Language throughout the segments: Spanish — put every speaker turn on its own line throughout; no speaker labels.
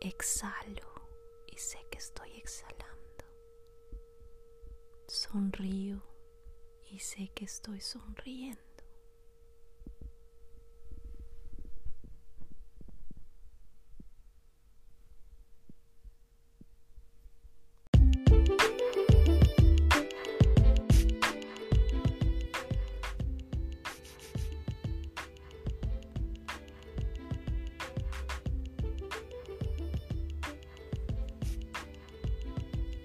Exhalo y sé que estoy exhalando. Sonrío y sé que estoy sonriendo.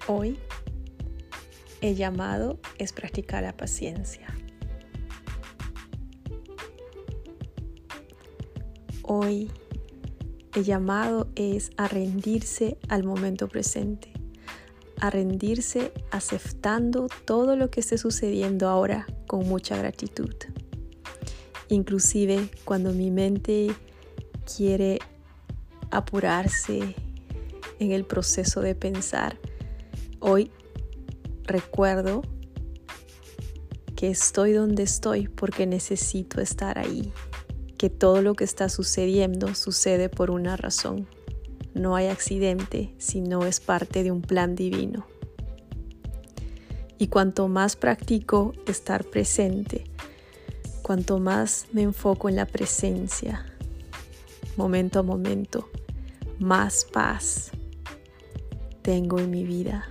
Hoy el llamado es practicar la paciencia. Hoy el llamado es a rendirse al momento presente, a rendirse aceptando todo lo que esté sucediendo ahora con mucha gratitud. Inclusive cuando mi mente quiere apurarse en el proceso de pensar, hoy recuerdo que estoy donde estoy porque necesito estar ahí, que todo lo que está sucediendo sucede por una razón. No hay accidente si no es parte de un plan divino. Y cuanto más practico estar presente, cuanto más me enfoco en la presencia, momento a momento, más paz tengo en mi vida.